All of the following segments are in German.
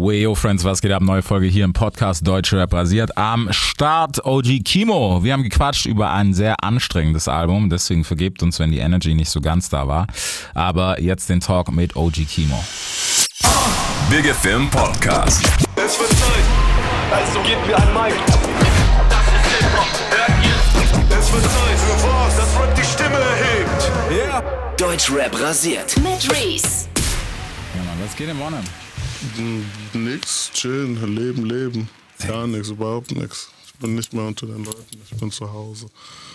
Weyo Friends, was geht ab? Neue Folge hier im Podcast Deutsche Rap rasiert. Am Start OG Kimo. Wir haben gequatscht über ein sehr anstrengendes Album, deswegen vergebt uns, wenn die Energy nicht so ganz da war. Aber jetzt den Talk mit OG Kimo. Big Film Podcast. Es wird Zeit, also gebt mir ein Mic. Das ist Hip-Hop, hört ihr? Es wird Zeit für was, das Rap die Stimme erhebt. Yeah. Deutschrap rasiert. Mit Reese. Ja, Mann, was geht denn morgen? Nix, chillen, leben, leben. Gar nichts, überhaupt nichts. Ich bin nicht mehr unter den Leuten, ich bin zu Hause.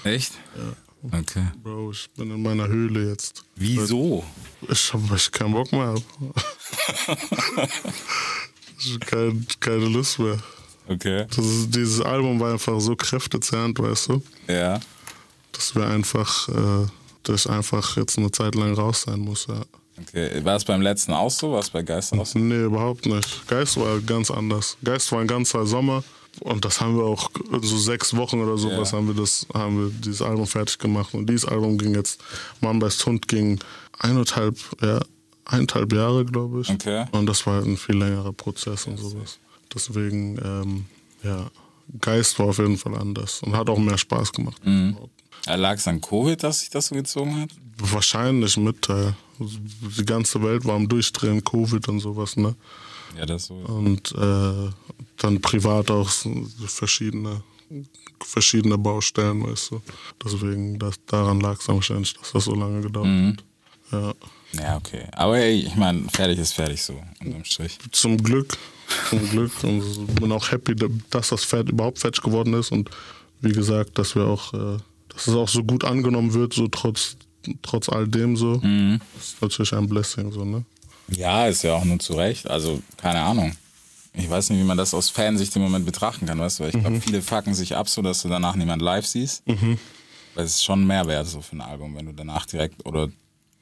Echt? Ja. Okay. Bro, ich bin in meiner Höhle jetzt. Wieso? Ich hab weil ich keinen Bock mehr. Hab. ich hab kein, keine Lust mehr. Okay. Ist, dieses Album war einfach so kräftezerrend, weißt du, Ja. dass wir einfach, äh, dass ich einfach jetzt eine Zeit lang raus sein muss, ja. Okay. War es beim letzten auch so? War es bei Geist auch so? Nee, überhaupt nicht. Geist war ganz anders. Geist war ein ganzer Sommer und das haben wir auch so sechs Wochen oder sowas Ja. haben wir das, haben wir dieses Album fertig gemacht. Und dieses Album ging jetzt, Mann beißt Hund ging eineinhalb, ja, eineinhalb Jahre, glaube ich. Okay. Und das war ein viel längerer Prozess und sowas. Deswegen, ähm, ja, Geist war auf jeden Fall anders und hat auch mehr Spaß gemacht. Lag es an Covid, dass sich das so gezogen hat? Wahrscheinlich Mitteil. Die ganze Welt war am Durchdrehen, Covid und sowas, ne? Ja, das so. und äh, dann privat auch verschiedene, verschiedene Baustellen, weißt du. Deswegen, das, daran lag es wahrscheinlich, dass das so lange gedauert hat. Ja. Ja, okay. Aber ich meine, fertig ist fertig so, unterm Strich. Zum Glück, zum Glück. Und bin auch happy, dass das Fett überhaupt fertig geworden ist und wie gesagt, dass wir auch, äh, dass es auch so gut angenommen wird, so trotz, trotz all dem so. Das ist natürlich ein Blessing, so, ne? Ja, ist ja auch nur zu Recht. Also, keine Ahnung. Ich weiß nicht, wie man das aus Fansicht im Moment betrachten kann, weißt du? Weil ich glaube, viele fucken sich ab, so dass du danach niemand live siehst. Weil es ist schon ein Mehrwert so für ein Album, wenn du danach direkt oder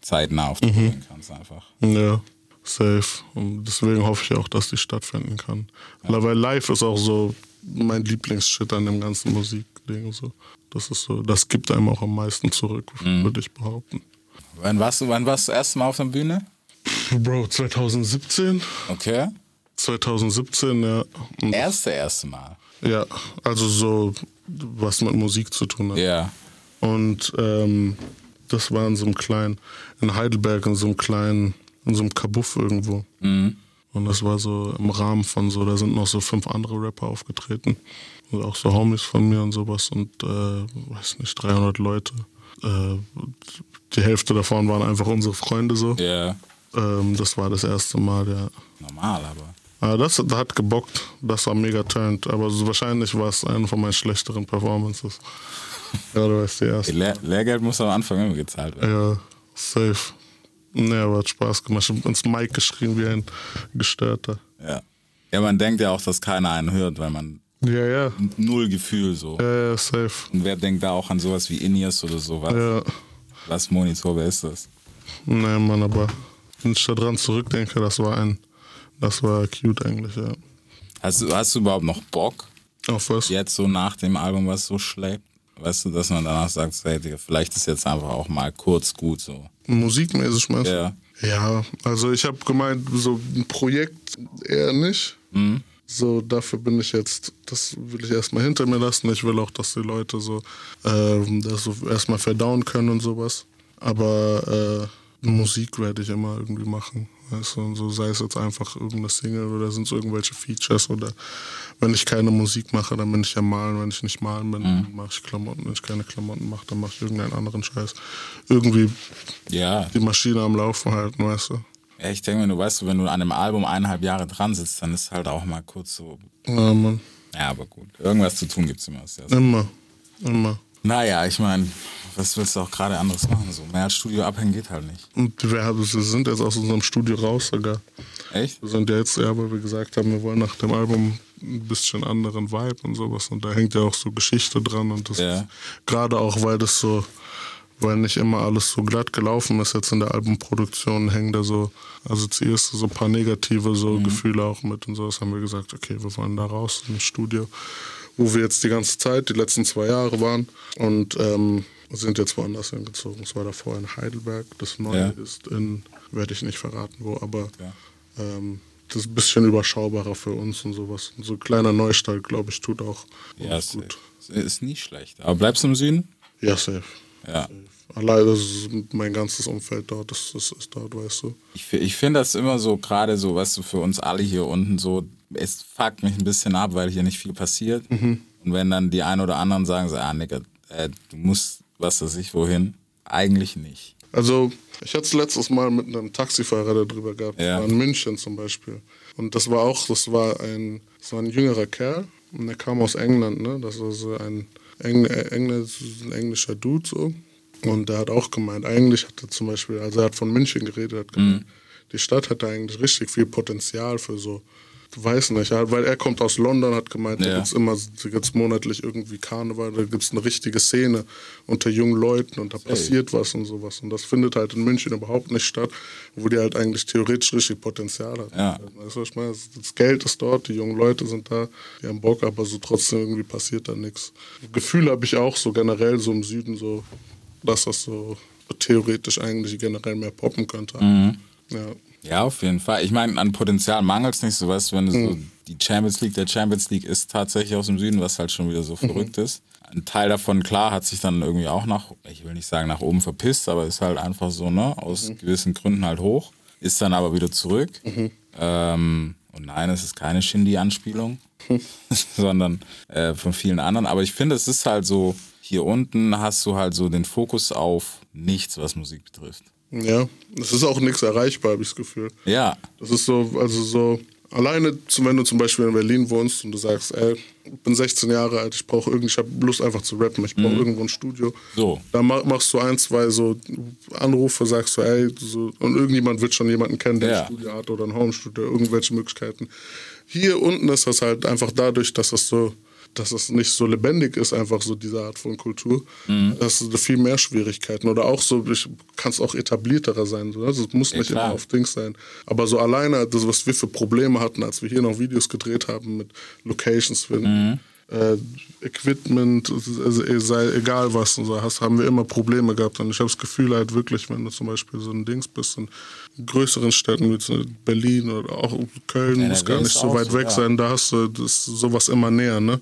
zeitnah auf die Bühne gehen kannst einfach. Ja, safe. Und deswegen hoffe ich auch, dass die stattfinden kann. Weil live ist auch so mein Lieblingsshit an dem ganzen Musikding. So. Das ist so, das gibt einem auch am meisten zurück, würde ich behaupten. Wann warst du, wann warst du das erste Mal auf der Bühne? Bro, 2017? Okay. 2017, ja. Und, Erste, erste Mal. ja, also so, was mit Musik zu tun hat. Ja. Und ähm, das war in so einem kleinen, in Heidelberg, in so einem kleinen, in so einem Kabuff irgendwo. Und das war so im Rahmen von so, da sind noch so fünf andere Rapper aufgetreten. Und auch so Homies von mir und sowas und, äh, weiß nicht, 300 Leute. Äh, die Hälfte davon waren einfach unsere Freunde so. Ja. Ähm, das war das erste Mal, ja. Normal, aber. Aber das, das hat gebockt, das war mega turned. Aber so wahrscheinlich war es eine von meinen schlechteren Performances. ja, du weißt die erste. Lehr Lehrgeld muss am Anfang immer gezahlt werden. Ja, safe. Nee, aber hat Spaß gemacht. Ich hab ins Mic geschrien wie ein Gestörter. Ja. Ja, man denkt ja auch, dass keiner einen hört, weil man Ja, ja. null Gefühl so. Ja, ja, safe. Und wer denkt da auch an sowas wie Inias oder sowas? Ja. Was Monitor, wer ist das? Nee, Mann, aber wenn ich da dran zurückdenke, das war ein, das war cute eigentlich, ja. Hast du, hast du überhaupt noch Bock, Auf was? jetzt so nach dem Album, was so schlägt? Weißt du, dass man danach sagt, hey, vielleicht ist jetzt einfach auch mal kurz gut so. Musikmäßig meinst du? Ja. Ja, also ich habe gemeint, so ein Projekt eher nicht. So, dafür bin ich jetzt, das will ich erstmal hinter mir lassen. Ich will auch, dass die Leute so ähm, das so erstmal verdauen können und sowas. Aber äh, Musik werde ich immer irgendwie machen. Weißt du, und so sei es jetzt einfach irgendeine Single oder sind es irgendwelche Features oder wenn ich keine Musik mache, dann bin ich ja malen. Wenn ich nicht malen bin, dann mache ich Klamotten. Wenn ich keine Klamotten mache, dann mache ich irgendeinen anderen Scheiß. Irgendwie Ja. die Maschine am Laufen halten, weißt du. ja ich denke, wenn du weißt, wenn du an einem Album eineinhalb Jahre dran sitzt, dann ist halt auch mal kurz so. Ja, Mann. Ja, aber gut. Irgendwas zu tun gibt's immer. Ist ja so. Immer. Immer. Naja, ich meine, was willst du auch gerade anderes machen? So mehr als Studio abhängen geht halt nicht. Und wir, haben, wir sind jetzt aus unserem Studio raus sogar. Echt? Wir sind ja jetzt, ja, weil wir gesagt haben, wir wollen nach dem Album ein bisschen anderen Vibe und sowas. Und da hängt ja auch so Geschichte dran. Und das Ja. gerade auch, weil das so, weil nicht immer alles so glatt gelaufen ist jetzt in der Albumproduktion, hängen da so, assoziierst du so ein paar negative so Gefühle auch mit und so. Das haben wir gesagt, okay, wir wollen da raus ins Studio, wo wir jetzt die ganze Zeit, die letzten zwei Jahre waren. Und ähm, sind jetzt woanders hingezogen. Es war davor in Heidelberg. Das Neue Ja. ist in, werde ich nicht verraten wo, aber Ja. ähm, das ist ein bisschen überschaubarer für uns und sowas. Und so ein kleiner Neustart, glaube ich, tut auch Ja, uns ist, ist nie schlecht. Aber bleibst du im Süden? Ja, safe. Ja. Allein das ist mein ganzes Umfeld dort, das, das ist dort, weißt du. Ich, ich finde das immer so, gerade so, weißt du, für uns alle hier unten so, es fuckt mich ein bisschen ab, weil hier nicht viel passiert. Und wenn dann die einen oder anderen sagen, so, ah, Nigga, äh, du musst, was weiß ich, wohin? Eigentlich nicht. Also, ich hatte es letztes Mal mit einem Taxifahrer darüber gehabt, Ja. in München zum Beispiel. Und das war auch, das war ein, das war ein jüngerer Kerl und der kam aus England, ne? Das war so ein, Engl Engl ein englischer Dude so. Und der hat auch gemeint, eigentlich hat er zum Beispiel, also er hat von München geredet, hat gemeint, die Stadt hätte eigentlich richtig viel Potenzial für so, du weißt nicht, ja, weil er kommt aus London, hat gemeint, da Ja. gibt's immer, da gibt's monatlich irgendwie Karneval, da gibt's eine richtige Szene unter jungen Leuten und da passiert was und sowas. Und das findet halt in München überhaupt nicht statt, wo die halt eigentlich theoretisch richtig Potenzial hat. Ja. Weißt du, was ich meine? Das Geld ist dort, die jungen Leute sind da, die haben Bock, aber so trotzdem irgendwie passiert da nichts. Gefühl habe ich auch so generell so im Süden so, dass das so theoretisch eigentlich generell mehr poppen könnte. Ja. Ja, auf jeden Fall. Ich meine, an Potenzial mangelt es nicht, so weißt wenn du so die Champions League, der Champions League ist tatsächlich aus dem Süden, was halt schon wieder so verrückt ist. Ein Teil davon, klar, hat sich dann irgendwie auch nach, ich will nicht sagen nach oben verpisst, aber ist halt einfach so, ne, aus gewissen Gründen halt hoch, ist dann aber wieder zurück. Ähm, und nein, es ist keine Shindy-Anspielung, sondern äh, von vielen anderen. Aber ich finde, es ist halt so, hier unten hast du halt so den Fokus auf nichts, was Musik betrifft. Ja, es ist auch nichts erreichbar, habe ich das Gefühl. Ja, Das ist so, also so, alleine, wenn du zum Beispiel in Berlin wohnst und du sagst, ey, ich bin 16 Jahre alt, ich brauche irgendwie, ich habe Lust einfach zu rappen, ich brauche irgendwo ein Studio. So. Da ma- machst du ein, zwei so Anrufe, sagst du, ey, so, und irgendjemand wird schon jemanden kennen, der Ja. ein Studio hat oder ein Homestudio, irgendwelche Möglichkeiten. Hier unten ist das halt einfach dadurch, dass das so, dass es nicht so lebendig ist, einfach so diese Art von Kultur. Mhm. Das ist viel mehr Schwierigkeiten. Oder auch so, ich kann es auch etablierterer sein. So, also es muss nicht klar. immer auf Dings sein. Aber so alleine, das, was wir für Probleme hatten, als wir hier noch Videos gedreht haben mit Locations finden, äh, Equipment, also, sei egal was und so hast, haben wir immer Probleme gehabt. Und ich habe das Gefühl halt wirklich, wenn du zum Beispiel so ein Dings bist in größeren Städten wie Berlin oder auch Köln, NRW muss gar nicht so weit so, weg ja. sein, da hast du das, sowas immer näher, ne?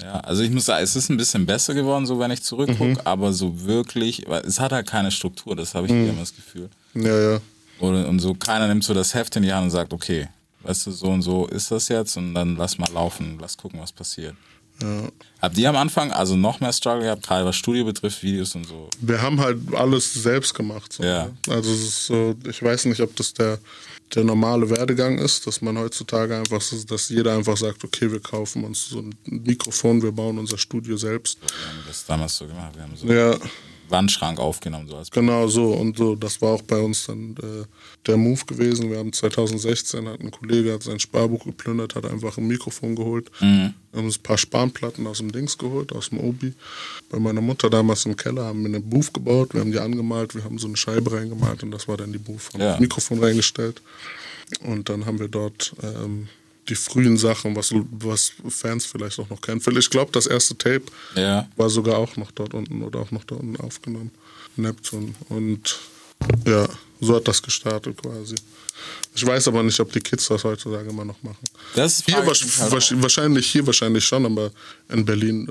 Ja, also ich muss sagen, es ist ein bisschen besser geworden, so wenn ich zurückgucke, aber so wirklich, es hat halt keine Struktur, das habe ich hier immer das Gefühl. Ja, ja. Oder, und so keiner nimmt so das Heft in die Hand und sagt, okay, weißt du, so und so ist das jetzt und dann lass mal laufen, lass gucken, was passiert. Ja. Habt ihr am Anfang also noch mehr Struggle gehabt, gerade was Studio betrifft, Videos und so? Wir haben halt alles selbst gemacht. So, Ja. Also so, ich weiß nicht, ob das der, der normale Werdegang ist, dass man heutzutage einfach, so- dass jeder einfach sagt, okay, wir kaufen uns so ein Mikrofon, wir bauen unser Studio selbst. Wir haben das damals so gemacht, so Ja, Wandschrank aufgenommen, so als genau so. Und so, das war auch bei uns dann äh, der Move gewesen. Wir haben 2016, hat ein Kollege hat sein Sparbuch geplündert, hat einfach ein Mikrofon geholt. Wir haben uns ein paar Spanplatten aus dem Dings geholt, aus dem Obi. Bei meiner Mutter damals im Keller haben wir eine Booth gebaut, wir haben die angemalt, wir haben so eine Scheibe reingemalt und das war dann die Booth. Haben Ja. das Mikrofon reingestellt und dann haben wir dort ähm, die frühen Sachen, was, was Fans vielleicht auch noch kennen. Ich glaube, das erste Tape Ja. war sogar auch noch dort unten oder auch noch da unten aufgenommen. Neptun. Und ja, so hat das gestartet quasi. Ich weiß aber nicht, ob die Kids das heutzutage immer noch machen. Das Hier frage ich wasch- mich halt wahrscheinlich, hier wahrscheinlich schon, aber in Berlin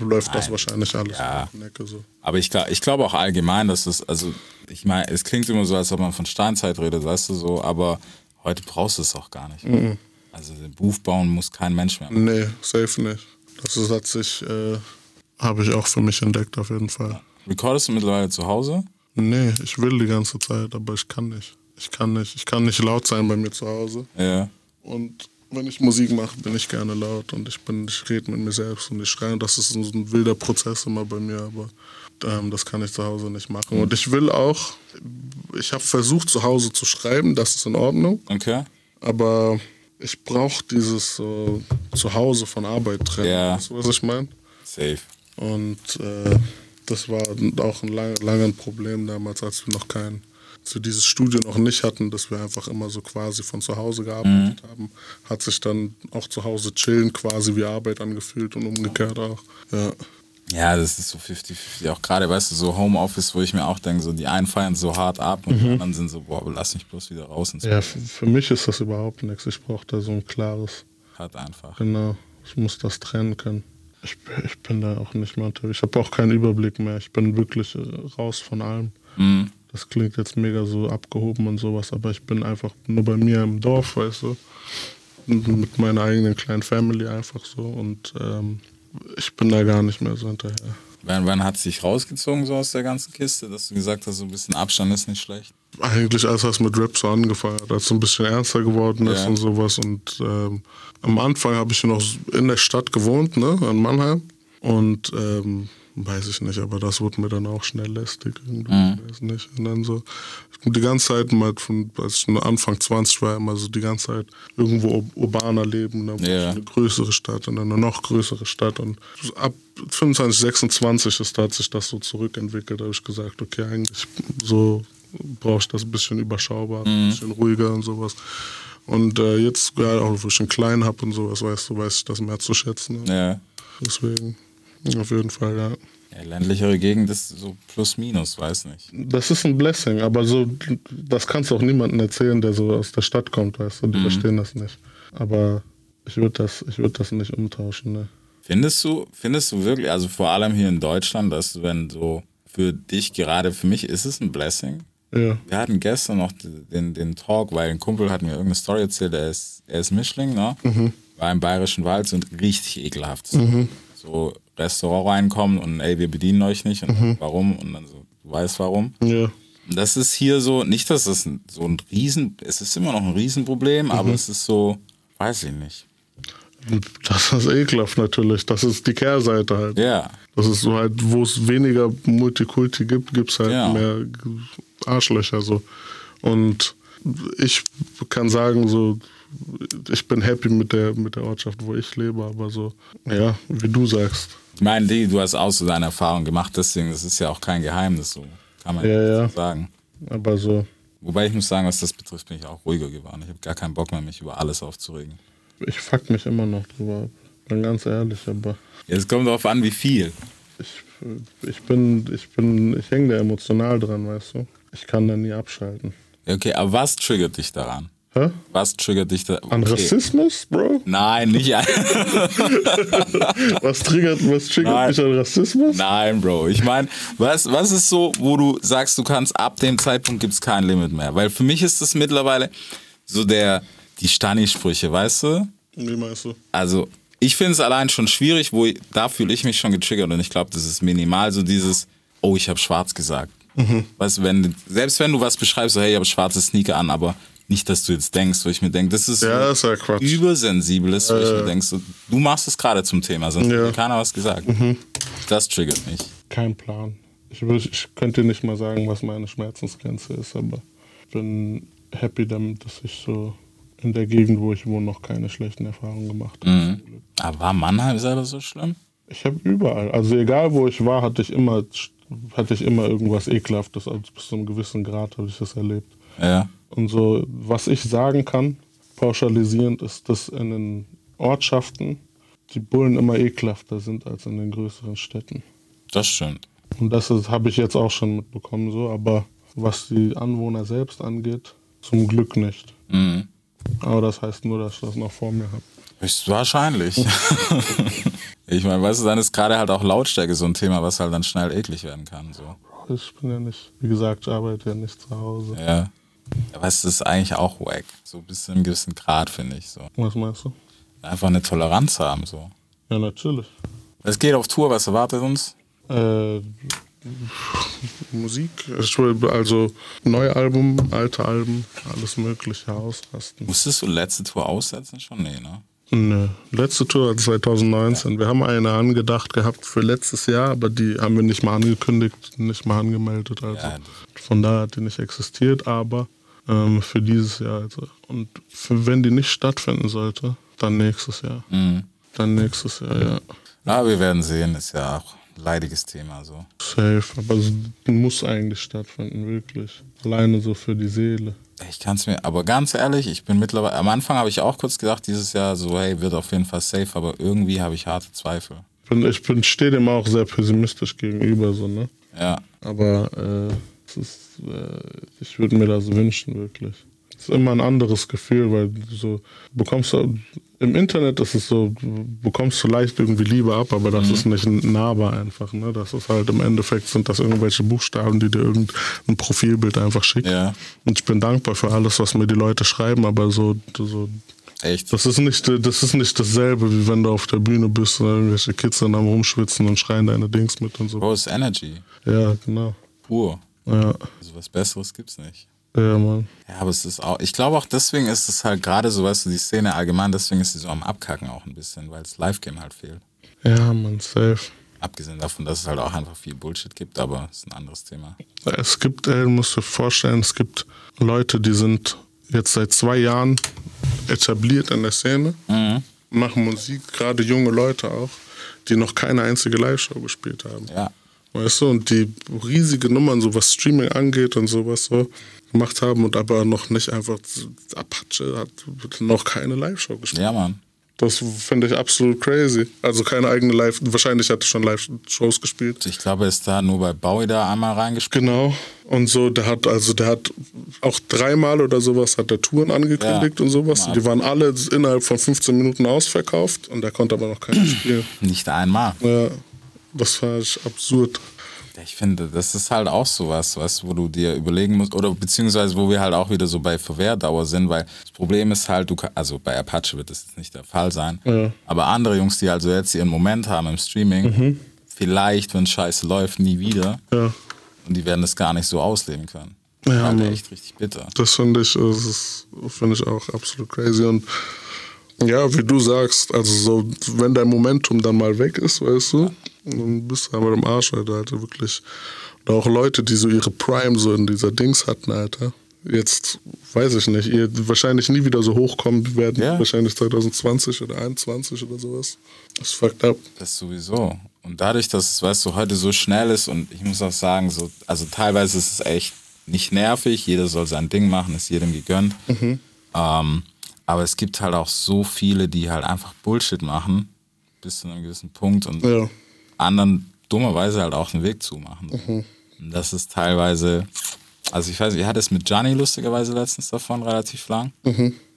äh, läuft das wahrscheinlich alles Ja. Necke so. Aber ich, ich glaube auch allgemein, dass es, also ich meine, es klingt immer so, als ob man von Steinzeit redet, weißt du so, aber heute brauchst du es auch gar nicht. Mhm. Also den Buch bauen muss kein Mensch mehr. machen. Nee, safe nicht. Das ist, hat sich, äh, habe ich auch für mich entdeckt auf jeden Fall. Recordest du mittlerweile zu Hause? Nee, ich will die ganze Zeit, aber ich kann nicht. Ich kann nicht. Ich kann nicht laut sein bei mir zu Hause. Ja. Und wenn ich Musik mache, bin ich gerne laut und ich bin, ich rede mit mir selbst und ich schreie. Das ist so ein wilder Prozess immer bei mir, aber ähm, das kann ich zu Hause nicht machen. Und ich will auch, ich habe versucht zu Hause zu schreiben, das ist in Ordnung, Okay. aber ich brauche dieses so zu Hause von Arbeit trennen. Ja. Weißt du, was ich meine? Safe. Und äh, das war auch ein lang, langes Problem damals, als wir noch kein, wir dieses Studio noch nicht hatten, dass wir einfach immer so quasi von zu Hause gearbeitet haben, hat sich dann auch zu Hause chillen quasi wie Arbeit angefühlt und umgekehrt auch. Ja. Ja, das ist so 50-50. Auch gerade, weißt du, so Homeoffice, wo ich mir auch denke, so die einen feiern so hart ab und die anderen sind so, boah, lass mich bloß wieder raus ins Ja, für mich ist das überhaupt nichts. Ich brauche da so ein klares, Hat einfach. genau, ich muss das trennen können. Ich, bin- ich bin da auch nicht mehr unterwegs. Ich habe auch keinen Überblick mehr. Ich bin wirklich äh, raus von allem. Mhm. Das klingt jetzt mega so abgehoben und sowas, aber ich bin einfach nur bei mir im Dorf, weißt du. Mit meiner eigenen kleinen Family einfach so und ähm, ich bin da gar nicht mehr so hinterher. Wann, wann hat es dich rausgezogen so aus der ganzen Kiste, dass du gesagt hast, so ein bisschen Abstand ist nicht schlecht? Eigentlich als das mit Rap so angefangen hat, als es ein bisschen ernster geworden ist Ja. und sowas. Und ähm, am Anfang habe ich noch in der Stadt gewohnt, ne, in Mannheim. Und ähm, weiß ich nicht, aber das wurde mir dann auch schnell lästig. Irgendwie, weiß nicht. Und dann so, ich bin die ganze Zeit mal von, als ich Anfang 20 war, immer so die ganze Zeit irgendwo ur- urbaner leben. Dann wurde Ja. ich eine größere Stadt und dann eine noch größere Stadt. Und ab 25, 26 ist, da hat sich das so zurückentwickelt. Da habe ich gesagt, okay, eigentlich so brauche ich das ein bisschen überschaubar, ein bisschen ruhiger und sowas. Und äh, jetzt, ja, auch wo ich einen kleinen habe und sowas, weißt du, weiß ich das mehr zu schätzen. Ne? Ja. Deswegen, auf jeden Fall, ja. ja. Ländlichere Gegend ist so plus minus, weiß nicht. Das ist ein Blessing, aber so, das kannst du auch niemandem erzählen, der so aus der Stadt kommt, weißt du, die verstehen das nicht. Aber ich würde das, ich würd das nicht umtauschen, ne. Findest du, findest du wirklich, also vor allem hier in Deutschland, dass wenn so für dich gerade, für mich ist es ein Blessing. Ja. Wir hatten gestern noch den, den Talk, weil ein Kumpel hat mir irgendeine Story erzählt, er ist, er ist Mischling, ne? War im Bayerischen Wald so richtig ekelhaft. So, so Restaurant reinkommen und ey, wir bedienen euch nicht und warum? Und dann so, du weißt warum. Ja. Das ist hier so, nicht, dass das ein, so ein Riesen, es ist immer noch ein Riesenproblem, aber es ist so, weiß ich nicht. Das ist ekelhaft natürlich. Das ist die Kehrseite halt. Ja, Das ist so halt, wo es weniger Multikulti gibt, gibt es halt Ja. mehr Arschlöcher so. Und ich kann sagen, so, ich bin happy mit der, mit der Ortschaft, wo ich lebe, aber so, ja, wie du sagst. ich meine, die, du hast auch so deine Erfahrung gemacht, deswegen, das ist ja auch kein Geheimnis, so kann man Ja, ja, so sagen. Aber so, Wobei ich muss sagen, was das betrifft, bin ich auch ruhiger geworden. Ich habe gar keinen Bock mehr, mich über alles aufzuregen. ich fuck mich immer noch drüber ab. Bin ganz ehrlich, aber Es kommt darauf an, wie viel. ich, ich bin, ich bin, ich hänge da emotional dran, weißt du. Ich kann da nie abschalten. Okay, aber was triggert dich daran? Hä? Was triggert dich da? An okay. Rassismus, Bro? Nein, nicht. Was triggert, was triggert Nein. mich an Rassismus? Nein, Bro. Ich meine, was, was ist so, wo du sagst, du kannst ab dem Zeitpunkt gibt es kein Limit mehr? Weil für mich ist das mittlerweile so der, die Stani-Sprüche, weißt du? Wie meinst du? Also, ich finde es allein schon schwierig, wo ich, da fühle ich mich schon getriggert und ich glaube, das ist minimal so dieses, oh, ich habe schwarz gesagt. Weißt du, wenn, selbst wenn du was beschreibst, so, hey, ich habe schwarze Sneaker an, aber nicht, dass du jetzt denkst, wo ich mir denke, das ist Ja, das ist ja ist, wo ich mir denke, so, du machst es gerade zum Thema, sonst Ja. hat keiner was gesagt. Das triggert mich. Kein Plan. Ich, ich könnte nicht mal sagen, was meine Schmerzensgrenze ist, aber ich bin happy damit, dass ich so in der Gegend, wo ich wohne, noch keine schlechten Erfahrungen gemacht habe. Aber war Mannheim selber so schlimm? Ich habe überall, also egal wo ich war, hatte ich immer, hatte ich immer irgendwas Ekelhaftes. Also bis zu einem gewissen Grad habe ich das erlebt. Ja. Und so, was ich sagen kann, pauschalisierend, ist, dass in den Ortschaften die Bullen immer ekelhafter sind als in den größeren Städten. Das stimmt. Und das habe ich jetzt auch schon mitbekommen, so, aber was die Anwohner selbst angeht, zum Glück nicht. Mhm. Aber das heißt nur, dass ich das noch vor mir habe. Höchstwahrscheinlich. ich meine, weißt du, dann ist gerade halt auch Lautstärke so ein Thema, was halt dann schnell eklig werden kann. So. Ich bin ja nicht, wie gesagt, ich arbeite ja nicht zu Hause. Ja. Aber es ist eigentlich auch wack. So bis zu einem gewissen Grad, finde ich. So. Was meinst du? Einfach eine Toleranz haben. So. Ja, natürlich. Es geht auf Tour, was erwartet uns? Äh, Musik, also neue Album, alte Alben, alles Mögliche ausrasten. Musstest du letzte Tour aussetzen schon? Nee, ne? Nö. Letzte Tour 2019. Wir haben eine angedacht gehabt für letztes Jahr, aber die haben wir nicht mal angekündigt, nicht mal angemeldet. Also Ja. von daher hat die nicht existiert, aber ähm, für dieses Jahr. Also. Und für, wenn die nicht stattfinden sollte, dann nächstes Jahr. Mhm. Dann nächstes Jahr, ja. Ja, wir werden sehen. Ist ja auch ein leidiges Thema. So. Safe. Aber es muss eigentlich stattfinden, wirklich. Alleine so für die Seele. Ich kann es mir, aber ganz ehrlich, ich bin mittlerweile, am Anfang habe ich auch kurz gedacht, dieses Jahr so, hey, wird auf jeden Fall safe, aber irgendwie habe ich harte Zweifel. bin, ich bin, stehe dem auch sehr pessimistisch gegenüber, so, ne? Ja. Aber äh, es ist, äh, ich würde mir das wünschen, wirklich. Es ist immer ein anderes Gefühl, weil du so bekommst du, im Internet ist es so, bekommst du leicht irgendwie Liebe ab, aber das ist nicht nahbar einfach. Ne? Das ist halt im Endeffekt sind das irgendwelche Buchstaben, die dir irgendein Profilbild einfach schicken. Ja. Und ich bin dankbar für alles, was mir die Leute schreiben, aber so, so Echt? das ist nicht, das ist nicht dasselbe, wie wenn du auf der Bühne bist und irgendwelche Kids dann am rumschwitzen und schreien deine Dings mit und so. Bro, ist Energy. Ja, genau. Pur. Ja, Also was Besseres gibt's nicht. ja, Mann. Ja, aber es ist auch, ich glaube auch deswegen ist es halt gerade so, weißt du, die Szene allgemein, deswegen ist sie so am Abkacken auch ein bisschen, weil das Live-Game halt fehlt. Ja, Mann, safe. Abgesehen davon, dass es halt auch einfach viel Bullshit gibt, aber ist ein anderes Thema. Es gibt, ey, du musst dir vorstellen, es gibt Leute, die sind jetzt seit zwei Jahren etabliert in der Szene, machen Musik, gerade junge Leute auch, die noch keine einzige Live-Show gespielt haben. Ja. Weißt du, und die riesige Nummern, so was Streaming angeht und sowas so, gemacht haben und aber noch nicht einfach, Apache hat noch keine Live-Show gespielt. Ja, Mann. Das finde ich absolut crazy. Also keine eigene Live, wahrscheinlich hat er schon Live-Shows gespielt. Ich glaube, er ist da nur bei Bowie da einmal reingespielt. Genau. Und so, der hat, also der hat auch dreimal oder sowas hat der Touren angekündigt Ja. und sowas. Mal. Die waren alle innerhalb von 15 Minuten ausverkauft und der konnte aber noch keine spielen. Nicht einmal. Ja, das fand ich absurd. Ich finde, das ist halt auch sowas, du, wo du dir überlegen musst, oder beziehungsweise wo wir halt auch wieder so bei Verwehrdauer sind, weil das Problem ist halt, du also bei Apache wird das jetzt nicht der Fall sein, Ja. aber andere Jungs, die also jetzt ihren Moment haben im Streaming, vielleicht, wenn Scheiße läuft, nie wieder Ja, und die werden das gar nicht so ausleben können. Ja, halt echt richtig bitter. das finde ich, das finde ich auch absolut crazy. Und ja, wie du sagst, also so, wenn dein Momentum dann mal weg ist, weißt du, dann bist du aber im Arsch, Alter, Alter, wirklich. Oder auch Leute, die so ihre Prime so in dieser Dings hatten, Alter. Jetzt weiß ich nicht, ihr wahrscheinlich nie wieder so hochkommen werden, Ja. wahrscheinlich 2020 oder 2021 oder sowas. Das ist fucked up. Das sowieso. Und dadurch, dass es, weißt du, heute so schnell ist und ich muss auch sagen, so, also teilweise ist es echt nicht nervig, jeder soll sein Ding machen, ist jedem gegönnt. Ähm, aber es gibt halt auch so viele, die halt einfach Bullshit machen, bis zu einem gewissen Punkt und Ja. Anderen dummerweise halt auch den Weg zumachen. Und das ist teilweise, also ich weiß, ich hatte es mit Gianni lustigerweise letztens davon relativ lang.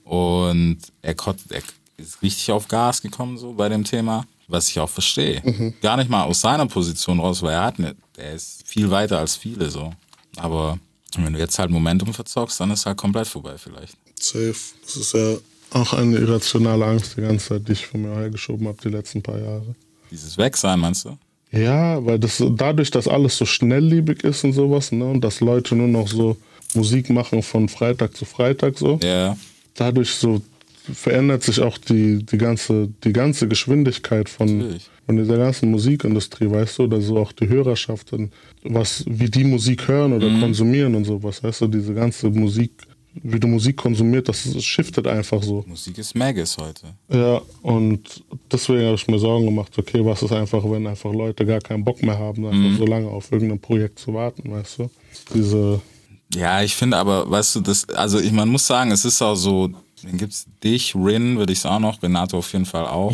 Und er, konnt, er ist richtig auf Gas gekommen so bei dem Thema, was ich auch verstehe. Gar nicht mal aus seiner Position raus, weil er hat eine, er ist viel weiter als viele so. Aber wenn du jetzt halt Momentum verzockst, dann ist halt komplett vorbei vielleicht. Safe. Das ist ja auch eine irrationale Angst die ganze Zeit, die ich von mir hergeschoben habe die letzten paar Jahre. Dieses Wegsein, meinst du? Ja, weil das dadurch, dass alles so schnelllebig ist und sowas, ne, und dass Leute nur noch so Musik machen von Freitag zu Freitag so, Ja, dadurch so verändert sich auch die, die, ganze, die ganze Geschwindigkeit von, Natürlich. von dieser ganzen Musikindustrie, weißt du, oder so auch die Hörerschaft, was, wie die Musik hören oder konsumieren und sowas, weißt du, diese ganze Musik, wie du Musik konsumiert, das, das shiftet einfach so. Musik ist Magus heute. Ja, und deswegen habe ich mir Sorgen gemacht, okay, was ist einfach, wenn einfach Leute gar keinen Bock mehr haben, einfach so lange auf irgendein Projekt zu warten, weißt du? Diese, Ja, ich finde aber, weißt du, das, also ich, man muss sagen, es ist auch so, dann gibt's dich, Rin, würde ich es auch noch, Renato auf jeden Fall auch.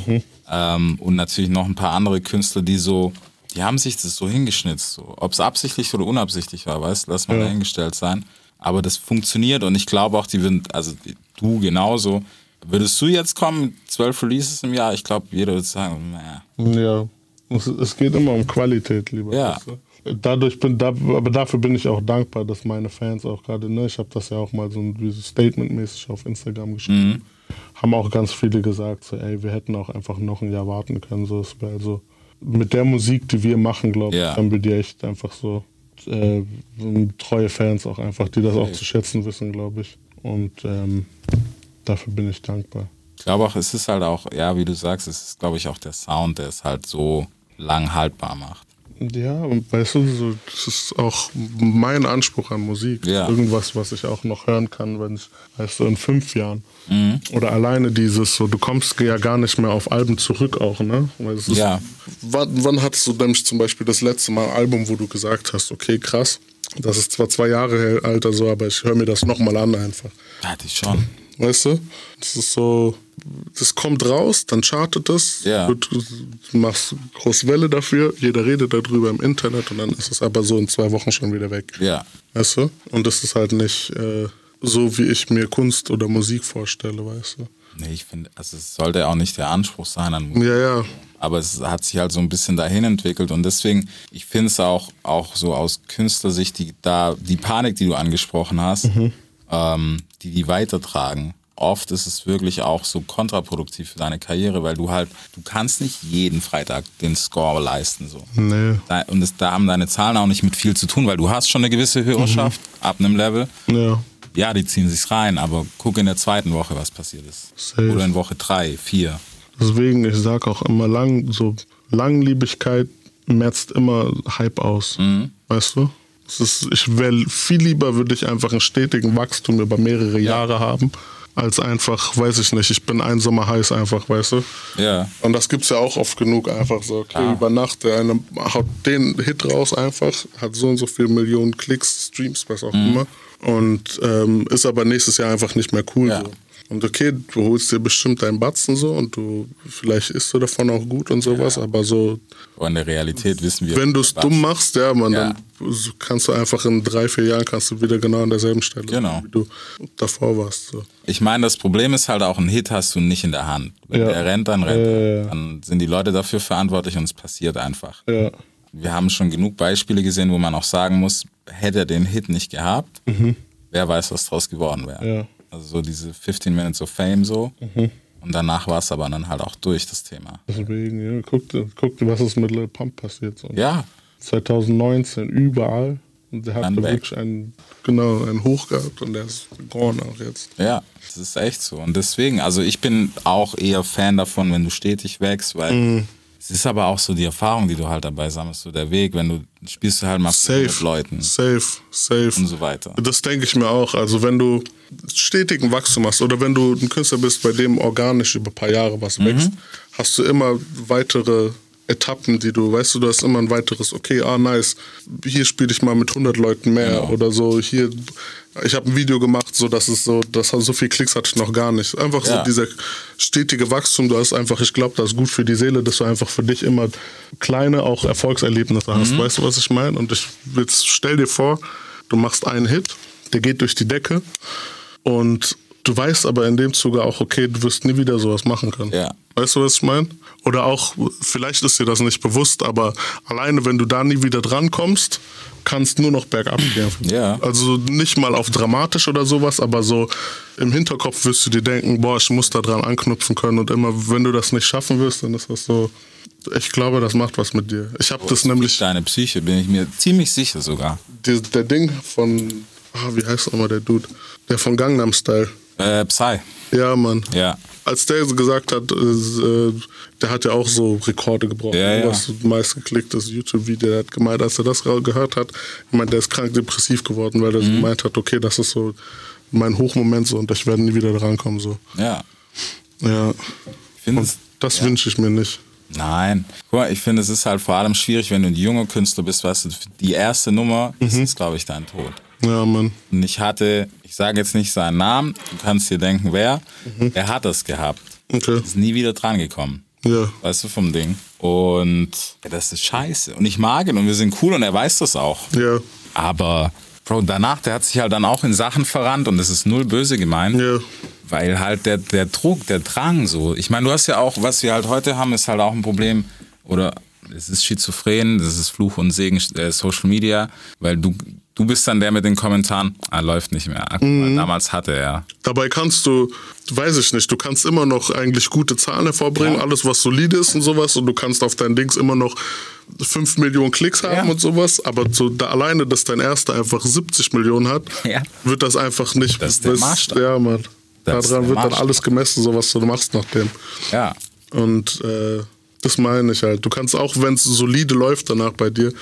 Ähm, und natürlich noch ein paar andere Künstler, die so, die haben sich das so hingeschnitzt. So. Ob es absichtlich oder unabsichtlich war, weißt du, lass mal Ja. dahingestellt sein. Aber das funktioniert und ich glaube auch, die würden, also du genauso. Würdest du jetzt kommen, zwölf Releases im Jahr? Ich glaube, jeder würde sagen, naja. ja, es, geht immer um Qualität, lieber. Ja. weißt du? Dadurch bin, da, aber dafür bin ich auch dankbar, dass meine Fans auch gerade, ne, ich habe das ja auch mal so, ein- so statementmäßig auf Instagram geschrieben, haben auch ganz viele gesagt, so, ey, wir hätten auch einfach noch ein Jahr warten können, so, es wäre also mit der Musik, die wir machen, glaube ich, Ja. haben wir die echt einfach so äh, treue Fans auch einfach, die das auch zu schätzen wissen, glaube ich. Und ähm, dafür bin ich dankbar. Ich glaube auch, es ist halt auch, ja, wie du sagst, es ist, glaube ich, auch der Sound, der es halt so lang haltbar macht. Ja, und weißt du, so, das ist auch mein Anspruch an Musik. Ja. Irgendwas, was ich auch noch hören kann, wenn ich, weißt du, in fünf Jahren. Oder alleine dieses, so, du kommst ja gar nicht mehr auf Alben zurück auch, ne? Weil es ist, Ja. Wann, wann hattest du nämlich zum Beispiel das letzte Mal ein Album, wo du gesagt hast, okay, krass, das ist zwar zwei Jahre alt, also, aber ich höre mir das nochmal an einfach. Hatte ich schon. Weißt du? Das ist so, das kommt raus, dann chartet es, Ja. du, du machst große Welle dafür, jeder redet darüber im Internet und dann ist es aber so in zwei Wochen schon wieder weg. Ja. Weißt du? Und das ist halt nicht äh, so, wie ich mir Kunst oder Musik vorstelle, weißt du? Nee, ich finde, also es sollte auch nicht der Anspruch sein an Musik. Ja, ja. Aber es hat sich halt so ein bisschen dahin entwickelt und deswegen, ich finde es auch, auch so aus Künstlersicht, die, da, die Panik, die du angesprochen hast, ähm, die die weitertragen. Oft ist es wirklich auch so kontraproduktiv für deine Karriere, weil du halt, du kannst nicht jeden Freitag den Score leisten, so. Nee. Da, und das, da haben deine Zahlen auch nicht mit viel zu tun, weil du hast schon eine gewisse Hörerschaft ab einem Level. Ja. Ja, die ziehen sich's rein, aber guck in der zweiten Woche, was passiert ist. Safe. Oder in Woche drei, vier. Deswegen, ich sag auch immer lang, so Langlebigkeit merzt immer Hype aus. Weißt du? Es ist, ich will viel lieber würde ich einfach einen stetigen Wachstum über mehrere Jahre haben, als einfach, weiß ich nicht, ich bin ein Sommer heiß einfach, weißt du? Ja. Und das gibt's ja auch oft genug, einfach so, okay, Ah. über Nacht, der eine haut den Hit raus einfach, hat so und so viele Millionen Klicks, Streams, was auch Mhm. immer. Und ähm, ist aber nächstes Jahr einfach nicht mehr cool. Ja. So. Und okay, du holst dir bestimmt deinen Batzen so und du vielleicht isst du davon auch gut und sowas, aber so, in der Realität wissen wir. wenn du es dumm machst, ja, man, Ja. dann kannst du einfach in drei, vier Jahren kannst du wieder genau an derselben Stelle, Genau. wie du davor warst. So. Ich meine, das Problem ist halt auch, ein Hit hast du nicht in der Hand. Wenn Ja. der rennt, dann rennt Ja, er. ja, ja. Dann sind die Leute dafür verantwortlich und es passiert einfach. Ja. Wir haben schon genug Beispiele gesehen, wo man auch sagen muss, hätte er den Hit nicht gehabt, wer weiß, was draus geworden wäre. Mhm. Mhm. Also so diese 15 Minutes of Fame so. Und danach war es aber dann halt auch durch, das Thema. Deswegen, ja, guck, guck was ist mit Lil Pump passiert. So. Ja, 2019 überall. Und der hat Dann wirklich einen, genau, einen Hoch gehabt und der ist gone auch jetzt. Ja, das ist echt so. Und deswegen, also ich bin auch eher Fan davon, wenn du stetig wächst, weil Mhm. Es ist aber auch so die Erfahrung, die du halt dabei sammelst, so der Weg, wenn du spielst du halt mal Safe. mit Leuten Safe, safe. und so weiter. Das denke ich mir auch. Also wenn du stetigen Wachstum hast oder wenn du ein Künstler bist, bei dem organisch über ein paar Jahre was wächst, hast du immer weitere Etappen, die du, weißt du, du hast immer ein weiteres, okay, ah nice, hier spiele ich mal mit 100 Leuten mehr Genau. oder so, hier, ich habe ein Video gemacht, so dass es so, das hat so viel Klicks hatte ich noch gar nicht. Einfach Ja. so dieser stetige Wachstum, du hast einfach, ich glaube, das ist gut für die Seele, dass du einfach für dich immer kleine auch Erfolgserlebnisse hast, weißt du, was ich meine? Und ich jetzt stell dir vor, du machst einen Hit, der geht durch die Decke und du weißt aber in dem Zuge auch, okay, du wirst nie wieder sowas machen können. Ja. Weißt du, was ich meine? Oder auch, vielleicht ist dir das nicht bewusst, aber alleine, wenn du da nie wieder drankommst, kannst nur noch bergab gehen. Ja. Also nicht mal auf dramatisch oder sowas, aber so im Hinterkopf wirst du dir denken, boah, ich muss da dran anknüpfen können. Und immer, wenn du das nicht schaffen wirst, dann ist das so, ich glaube, das macht was mit dir. Ich habe das nämlich, Deine Psyche, bin ich mir ziemlich sicher sogar. die, der Ding von, ah, wie heißt nochmal der Dude? Der von Gangnam Style. Äh, Psy. Ja, Mann. Ja. Als der gesagt hat, äh, der hat ja auch so Rekorde gebrochen. Ja, ja. Was meistgeklicktes YouTube-Video. Der hat gemeint, als er das gehört hat, ich meine, der ist krank depressiv geworden, weil er Mhm. gemeint hat, okay, das ist so mein Hochmoment so und ich werde nie wieder drankommen. So. Ja. Ja. Ich finde Und das ja. wünsche ich mir nicht. Nein. Guck mal, ich finde, es ist halt vor allem schwierig, wenn du ein junger Künstler bist, weißt du, die erste Nummer Mhm. ist, ist glaube ich, dein Tod. Ja, Mann. Und ich hatte, ich sage jetzt nicht seinen Namen, du kannst dir denken, wer, Mhm. er hat das gehabt. Okay. Ist nie wieder dran gekommen. Ja. Weißt du, vom Ding. Und ja, das ist scheiße. Und ich mag ihn und wir sind cool und er weiß das auch. Ja. Aber, Bro, danach, der hat sich halt dann auch in Sachen verrannt und das ist null böse gemeint. Ja. Weil halt der, der Druck, der Drang so. Ich meine, du hast ja auch, was wir halt heute haben, ist halt auch ein Problem. Oder es ist schizophren, das ist Fluch und Segen äh, Social Media, weil du, du bist dann der mit den Kommentaren, ah, läuft nicht mehr. Guck mal, Damals hatte er. Dabei kannst du, weiß ich nicht, du kannst immer noch eigentlich gute Zahlen hervorbringen, Ja. alles was solide ist und sowas und du kannst auf dein Dings immer noch 5 Millionen Klicks haben Ja. und sowas, aber so da alleine, dass dein erster einfach 70 Millionen hat, Ja. wird das einfach nicht. Das ist der Maßstab. Ja, Mann. Das Daran wird dann Maßstab. alles gemessen, so was du machst nach dem. Ja. Und äh, das meine ich halt. Du kannst auch, wenn es solide läuft danach bei dir,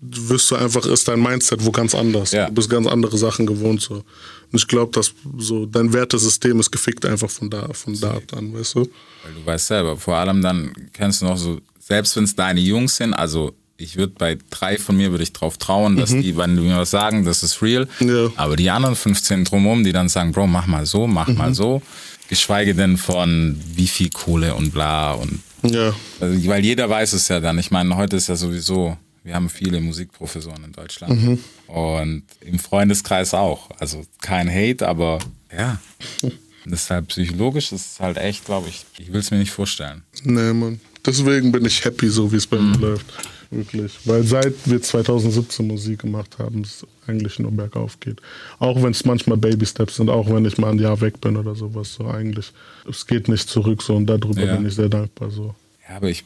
wirst du einfach, ist dein Mindset wo ganz anders. Mhm. Ja. Du bist ganz andere Sachen gewohnt. So. Und ich glaube, dass so dein Wertesystem ist gefickt einfach von da, von da an, weißt du? Weil du weißt selber, vor allem dann kennst du noch so, selbst wenn es deine Jungs sind, also ich würde bei drei von mir würde ich drauf trauen, dass die, wenn die mir was sagen, das ist real. Mhm. Ja. Aber die anderen 15 drumherum, die dann sagen, Bro, mach mal so, mach Mhm. mal so, geschweige denn von wie viel Kohle und bla und Ja. also, weil jeder weiß es ja dann. Ich meine, heute ist ja sowieso, wir haben viele Musikprofessoren in Deutschland Mhm. und im Freundeskreis auch. Also kein Hate, aber ja. Deshalb psychologisch ist es halt echt, glaube ich, ich will es mir nicht vorstellen. Nee, Mann. Deswegen bin ich happy, so wie es bei mir läuft. Wirklich. Weil seit wir 2017 Musik gemacht haben, es eigentlich nur bergauf geht. Auch wenn es manchmal Baby Steps sind, auch wenn ich mal ein Jahr weg bin oder sowas. So eigentlich. Es geht nicht zurück so und darüber Ja. bin ich sehr dankbar. So. Ja, aber ich,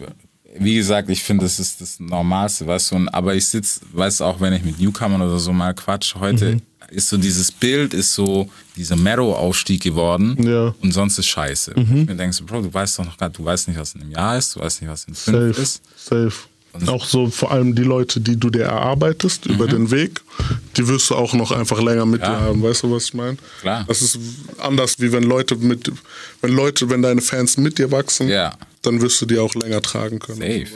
wie gesagt, ich finde, das ist das Normalste, weißt du, und, aber ich sitze, weißt du, auch wenn ich mit Newcomern oder so mal quatsch, heute Mhm. ist so dieses Bild, ist so dieser Marrow-Aufstieg geworden Ja. Mhm. und sonst ist scheiße. Ich mir denkst, so, Bro, du weißt doch noch gar, du weißt nicht, was in einem Jahr ist, du weißt nicht, was in fünf Safe. ist. Safe. Auch so vor allem die Leute, die du dir erarbeitest über den Weg, die wirst du auch noch einfach länger mit Mhm. Ja. dir haben. Weißt du, was ich meine? Klar. Das ist anders, wie wenn Leute mit, wenn Leute, wenn deine Fans mit dir wachsen, Ja. Dann wirst du die auch länger tragen können. Safe.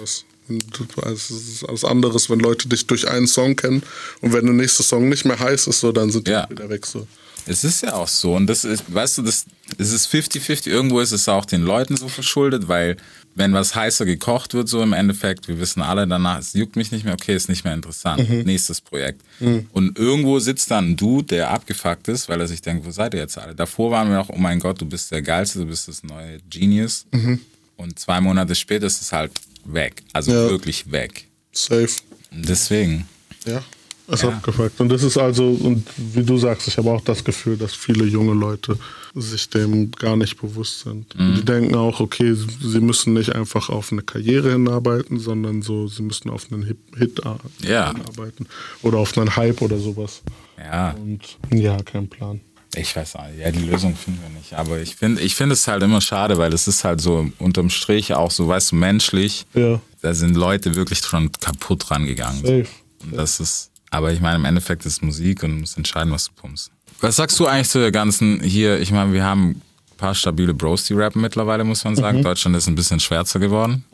Also Es ist alles anderes, wenn Leute dich durch einen Song kennen und wenn der nächste Song nicht mehr heiß ist, so, dann sind die Ja. wieder weg. So. Es ist ja auch so. Und das ist, weißt du, das, es ist 50-50. Irgendwo ist es auch den Leuten so verschuldet, weil wenn was heißer gekocht wird, so im Endeffekt, wir wissen alle danach, es juckt mich nicht mehr, okay, ist nicht mehr interessant. Nächstes Projekt. Und irgendwo sitzt dann ein Dude, der abgefuckt ist, weil er sich denkt, wo seid ihr jetzt alle? Davor waren wir noch, oh mein Gott, du bist der Geilste, du bist das neue Genius. Und zwei Monate später ist es halt weg. Also Ja. wirklich weg. Safe. Deswegen. Ja. Ist Ja. abgefuckt. Und das ist also, und wie du sagst, ich habe auch das Gefühl, dass viele junge Leute sich dem gar nicht bewusst sind. Mhm. Die denken auch, okay, sie müssen nicht einfach auf eine Karriere hinarbeiten, sondern so, sie müssen auf einen Hit, Hit Ja. hinarbeiten. Oder auf einen Hype oder sowas. Ja. Und ja, kein Plan. Ich weiß auch nicht. Ja, die Lösung finden wir nicht. Aber ich finde ich finde es halt immer schade, weil es ist halt so unterm Strich auch so, weißt du, menschlich. Ja. Da sind Leute wirklich schon kaputt rangegangen. Safe. Und das ist, aber ich meine, im Endeffekt ist Musik und du musst entscheiden, was du pumpst. Was sagst du eigentlich zu der ganzen hier? Ich meine, wir haben ein paar stabile Bros, die rappen mittlerweile, muss man sagen. Deutschland ist ein bisschen schwärzer geworden.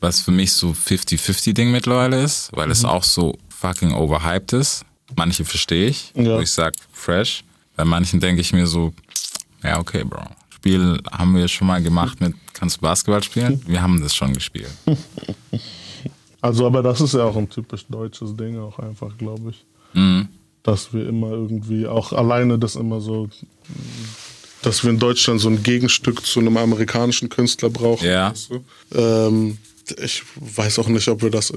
Was für mich so 50-50-Ding mittlerweile ist, weil es auch so fucking overhyped ist. Manche verstehe ich, Ja. wo ich sag fresh. Bei manchen denke ich mir so, ja, okay, Bro. Spiel haben wir schon mal gemacht mit, kannst du Basketball spielen? Wir haben das schon gespielt. Also, aber das ist ja auch ein typisch deutsches Ding, auch einfach, glaube ich. Mhm. Dass wir immer irgendwie, auch alleine das immer so, dass wir in Deutschland so ein Gegenstück zu einem amerikanischen Künstler brauchen. Ja. weißt du? ähm, ich weiß auch nicht, ob wir das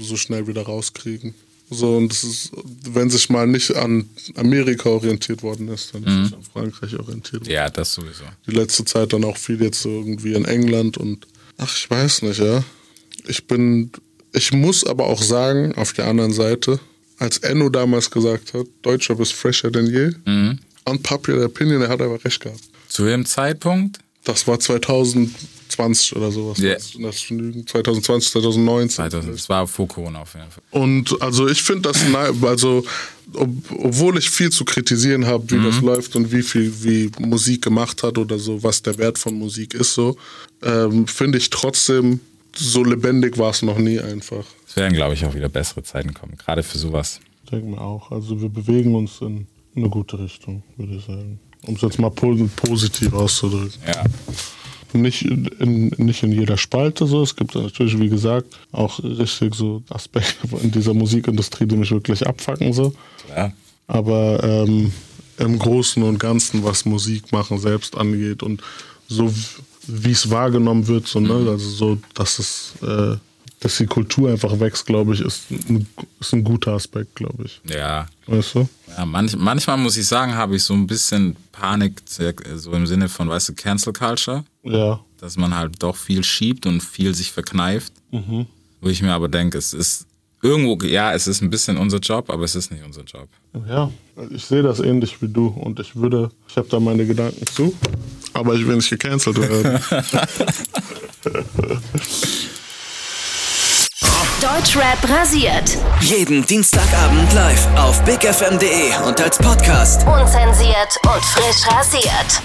so schnell wieder rauskriegen. So, und ist, wenn sich mal nicht an Amerika orientiert worden ist, dann ist es an Frankreich orientiert worden. Mhm. Ja, das sowieso. Die letzte Zeit dann auch viel jetzt so irgendwie in England und ach, ich weiß nicht, ja. Ich bin, ich muss aber auch sagen, auf der anderen Seite, als Enno damals gesagt hat, Deutscher bist fresher denn je, Mhm. unpopular opinion, er hat aber recht gehabt. Zu dem Zeitpunkt, Das war 2020 oder sowas. Lügen. 2020, 2019. 2000, das war vor Corona auf jeden Fall. Und also ich finde das, also ob, obwohl ich viel zu kritisieren habe, wie Mhm. das läuft und wie viel wie Musik gemacht hat oder so, was der Wert von Musik ist, so ähm, finde ich trotzdem so lebendig war es noch nie einfach. Es werden, glaube ich, auch wieder bessere Zeiten kommen, gerade für sowas. Ich denke mir auch. Also wir bewegen uns in eine gute Richtung, würde ich sagen. Um es jetzt mal po positiv auszudrücken. Ja. Nicht in, nicht in jeder Spalte so. Es gibt natürlich, wie gesagt, auch richtig so Aspekte in dieser Musikindustrie, die mich wirklich abfacken so. Klar. Aber ähm, im Großen und Ganzen, was Musik machen selbst angeht und so wie es wahrgenommen wird, so, ne? also so, dass es, äh, dass die Kultur einfach wächst, glaube ich, ist ein, ist ein guter Aspekt, glaube ich. Ja. Weißt du? ja manch, manchmal muss ich sagen, habe ich so ein bisschen Panik, so im Sinne von, weißt du, Cancel Culture, Ja. dass man halt doch viel schiebt und viel sich verkneift. Wo ich mir aber denke, es ist irgendwo, ja, es ist ein bisschen unser Job, aber es ist nicht unser Job. Ja, ich sehe das ähnlich wie du und ich würde, ich habe da meine Gedanken zu, aber ich will nicht gecancelt werden. Deutschrap rasiert. Jeden Dienstagabend live auf bigfm.de und als Podcast. Unzensiert und frisch rasiert.